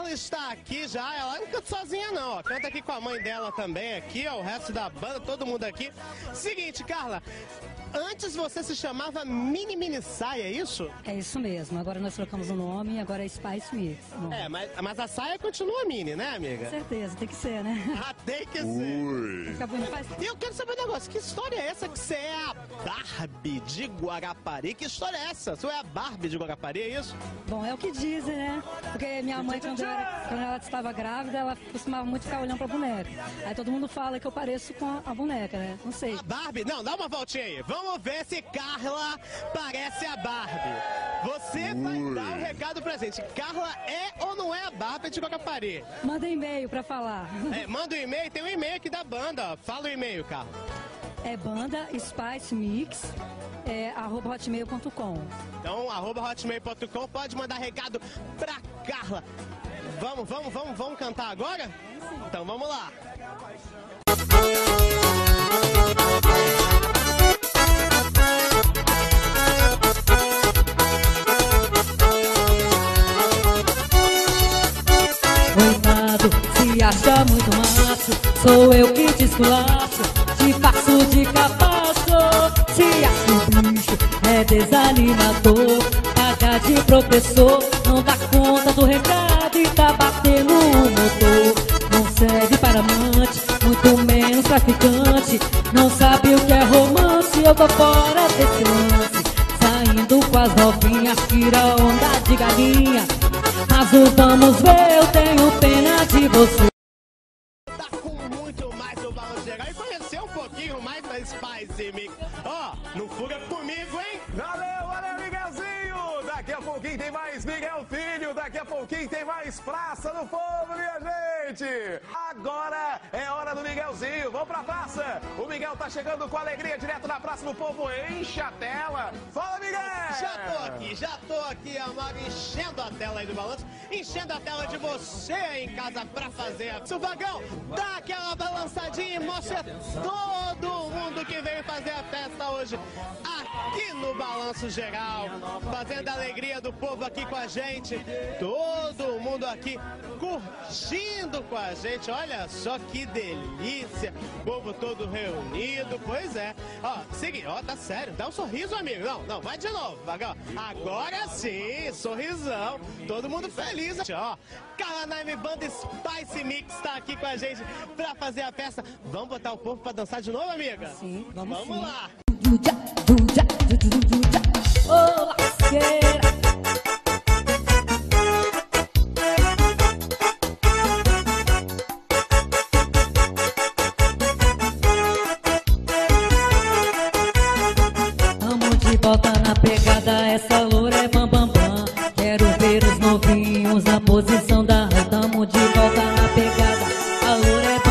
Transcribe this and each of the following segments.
Carla está aqui já, ela não canta sozinha não, ó. Canta aqui com a mãe dela também aqui, ó, o resto da banda, todo mundo aqui. Seguinte, Carla, Antes você se chamava Mini Mini Saia, é isso? É isso mesmo. Agora nós trocamos o nome e agora é Spice Mix. É, mas, mas a saia continua mini, né, amiga? Com certeza, tem que ser, né? Ah, tem que ser. Fica bonito. E eu quero saber um negócio. Que história é essa que você é a Barbie de Guarapari? Que história é essa? Você é a Barbie de Guarapari, é isso? Bom, é o que dizem, né? Porque minha mãe, quando, era, quando ela estava grávida, ela costumava muito ficar olhando pra boneca. Aí todo mundo fala que eu pareço com a boneca, né? Não sei. A Barbie? Não, dá uma voltinha aí. Vamos Vamos ver se Carla parece a Barbie. Você vai dar um recado pra gente. Carla é ou não é a Barbie de Guarapari? Manda um e-mail pra falar. É, manda um e-mail, tem um e-mail aqui da banda. Fala o e-mail, Carla. É banda Spice Mix. É, arroba hotmail.com. Então, arroba hotmail.com, pode mandar recado pra Carla. Vamos, vamos, vamos, vamos cantar agora? Então vamos lá. Acha muito macho Sou eu que te esculacho Te faço de capaço. Se acha bicho é desanimador Paga de professor Não dá conta do recado E tá batendo o motor. Não serve para amante Muito menos traficante Não sabe o que é romance Eu tô fora desse lance. Saindo com as novinhas Tira onda de galinha. Mas vamos ver, eu tenho pena de você. Mix. Ó, oh, não fuga comigo, hein? Valeu, valeu, Miguelzinho! Daqui a pouquinho tem mais Miguel Filho, daqui a pouquinho tem mais Praça do Povo, minha gente! Agora é hora do Miguelzinho, vamos pra praça! O Miguel tá chegando com alegria direto na Praça do Povo, enche a tela! Fala, Miguel! Já tô aqui, já tô aqui, Amaro, enchendo a tela aí do balanço, enchendo a tela de você aí em casa pra fazer a... Subagão, dá aquela balançadinha e mostra todo mundo que veio fazer a festa hoje aqui no Balanço Geral, fazendo a alegria do povo aqui com a gente, todo mundo aqui curtindo com a gente, olha só que delícia, povo todo reunido, pois é, ó, seguinte, ó, tá sério, dá um sorriso, amigo, não, não, vai de novo, vagão, agora sim, sorrisão, todo mundo feliz, ó, Calanaime Banda Spice Mix tá aqui com a gente pra fazer a festa, vamos botar o povo pra dançar de novo, amiga? Sim, vamos, vamos sim. lá. Ô, de volta na pegada, essa loura é bam bam bam Quero ver os novinhos na posição da rã Tamo de volta na pegada, a loura é bam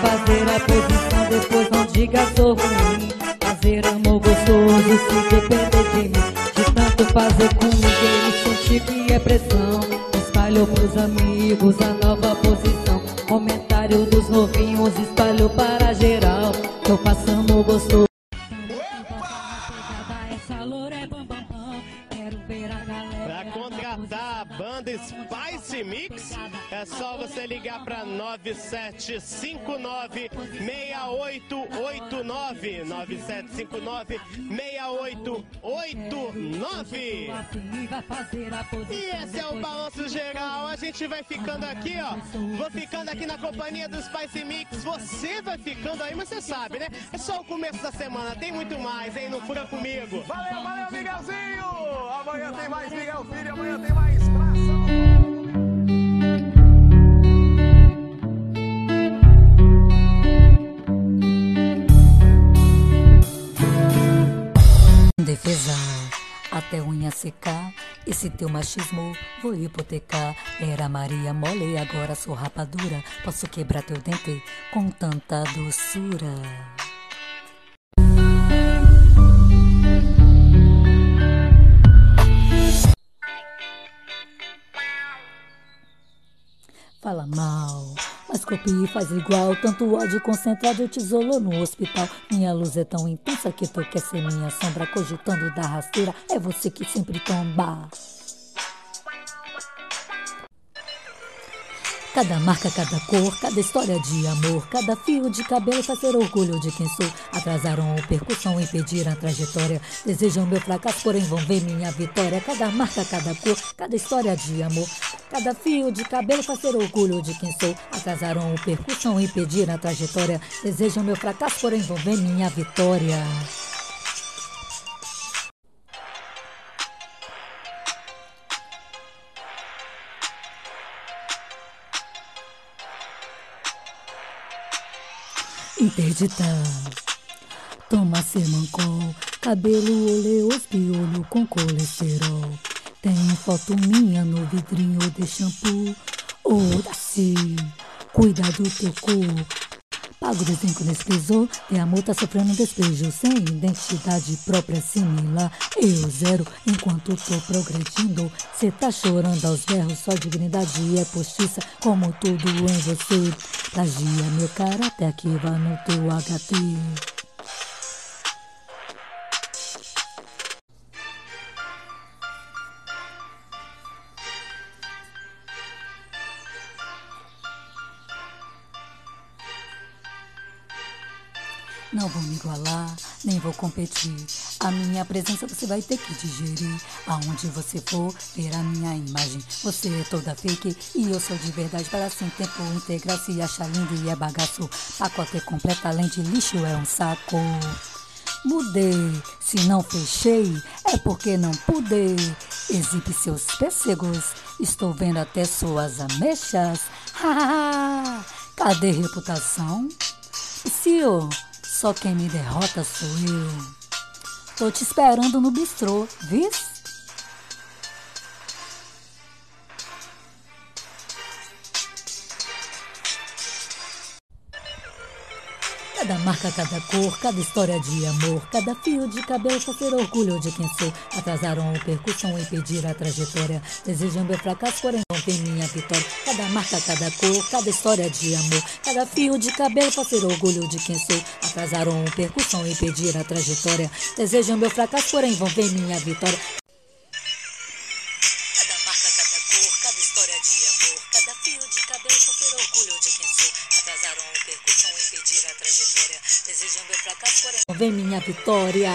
fazer a posição, depois não diga sou ruim. Fazer amor gostoso se depender de mim. De tanto fazer com ninguém, sentir que é pressão. Espalhou pros amigos a nova posição. Comentário dos novinhos espalhou para geral. Tô passando gostoso é só você ligar para 9759 6889 9759 6889 E esse é o balanço geral. A gente vai ficando aqui, ó. Vou ficando aqui na companhia do Spice Mix. Você vai ficando aí, mas você sabe, né? É só o começo da semana. Tem muito mais, hein? Não fura comigo. Valeu, valeu, Miguelzinho! Amanhã tem mais Miguel Filho, amanhã tem mais Até unha secar. Esse teu machismo vou hipotecar. Era Maria mole, agora sou rapadura. Posso quebrar teu dente com tanta doçura. Fala mal, mas copia e faz igual, tanto ódio concentrado te isolou no hospital. Minha luz é tão intensa que tu quer ser minha sombra, cogitando da rasteira, é você que sempre tomba. Cada marca, cada cor, cada história de amor, cada fio de cabelo fazer orgulho de quem sou. Atrasaram a percussão, impediram a trajetória. Desejam meu fracasso, porém vão ver minha vitória. Cada marca, cada cor, cada história de amor, cada fio de cabelo fazer orgulho de quem sou. Atrasaram a percussão, impediram a trajetória. Desejam meu fracasso, porém vão ver minha vitória. Interdita. Toma semancol, cabelo oleoso, piolho com colesterol. Tem foto minha no vidrinho de shampoo. Ora-se, cuida do teu corpo. Pago de cinco nesse piso, e amor tá sofrendo despejo sem identidade própria similar. Eu zero, enquanto tô progredindo. Cê tá chorando aos berros, só dignidade é postiça, como tudo em você. Plagia meu caráter, aqui vai no teu HT. Vou competir. A minha presença você vai ter que digerir. Aonde você for, ver a minha imagem. Você é toda fake e eu sou de verdade. Para sem tempo integrar, se acha lindo e é bagaço. Pacote completo, além de lixo, é um saco. Mudei, se não fechei, é porque não pude. Exibe seus pêssegos, estou vendo até suas ameixas. Cadê reputação? Psiu, só quem me derrota sou eu. Tô te esperando no bistrô, vis? Marca, cada cor, cada história de amor, cada fio de cabelo pra ser orgulho de quem sou. Atrasaram a percussão, impedir a trajetória. Desejam meu fracasso, porém não vem minha vitória. Cada marca, cada cor, cada história de amor, cada fio de cabelo pra ser orgulho de quem sou. Atrasaram a percussão, impedir a trajetória. Desejam meu fracasso, porém vão ver minha vitória. Ver minha vitória.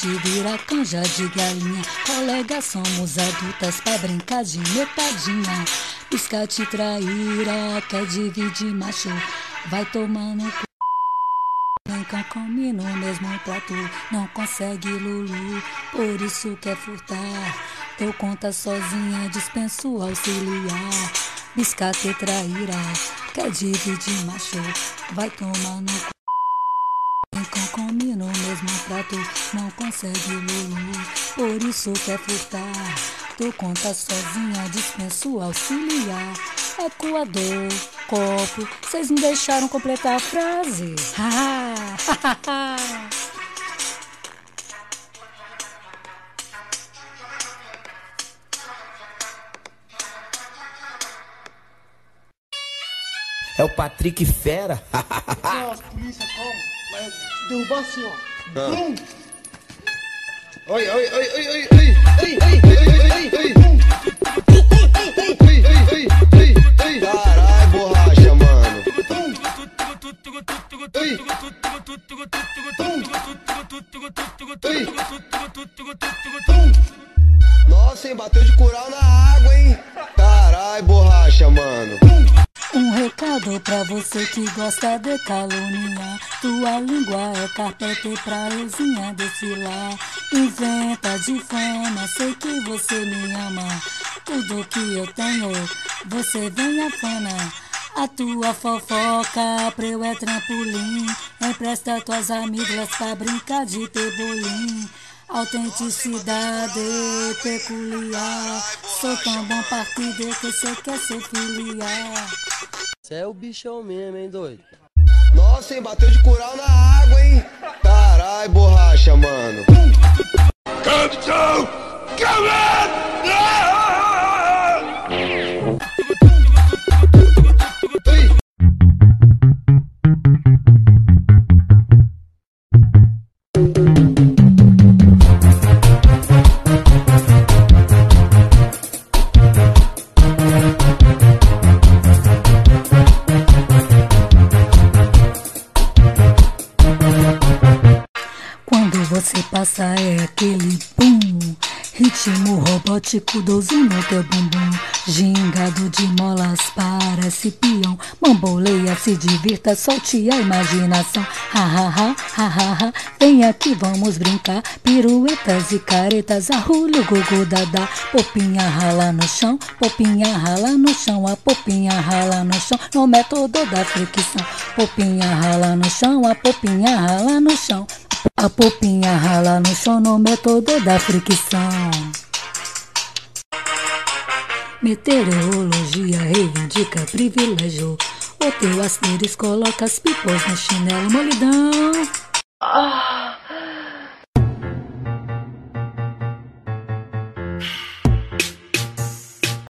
Água quente, vira canja de galinha. Colega, somos adultas pra brincar de metadinha. Pisca te traíra, quer dividir macho. vai tomando cu. Nunca come no mesmo prato, não consegue Lulu, por isso quer furtar. Teu conta sozinha, dispenso auxiliar. Biscate traíra, quer dividir macho, vai tomar no cu. Nunca come no mesmo prato, não consegue Lulu, por isso quer furtar. Tu conta sozinha, dispenso auxiliar. Ecoador, copo, vocês me deixaram completar a frase. É o Patrick Fera. Nossa, polícia, calma. Vai derrubar assim, ó. Bum! Oi, oi, oi, oi, oi, oi, oi, oi, oi, oi, oi, oi. Carai, borracha, mano. Nossa, hein, bateu de cural na água, hein? Carai, borracha, mano. Recado pra você que gosta de caluniar. Tua língua é carpete pra euzinha desfilar. Inventa de fama, sei que você me ama. Tudo que eu tenho, você vem afana. A tua fofoca pra eu é trampolim. Empresta tuas amigas pra brincar de tebolim. Autenticidade peculiar. Sou tão bom partido que cê quer ser filiar. Cê é o bichão mesmo, hein, doido? Nossa, hein, bateu de cural na água, hein? Carai, borracha, mano. Quando aquele Ritmo robótico, 12 no teu bumbum Gingado de molas, parece peão. Bamboleia, se divirta, solte a imaginação. Ha ha ha, ha ha ha. Vem aqui, vamos brincar. Piruetas e caretas, arrulho, gugu, dadá Popinha rala no chão, popinha rala no chão. A popinha rala no chão, no método da fricção. Popinha rala no chão, a popinha rala no chão a popinha rala no chão no método da fricção. Meteorologia reivindica privilégio. O teu asteris coloca as pipas no chinelo molidão.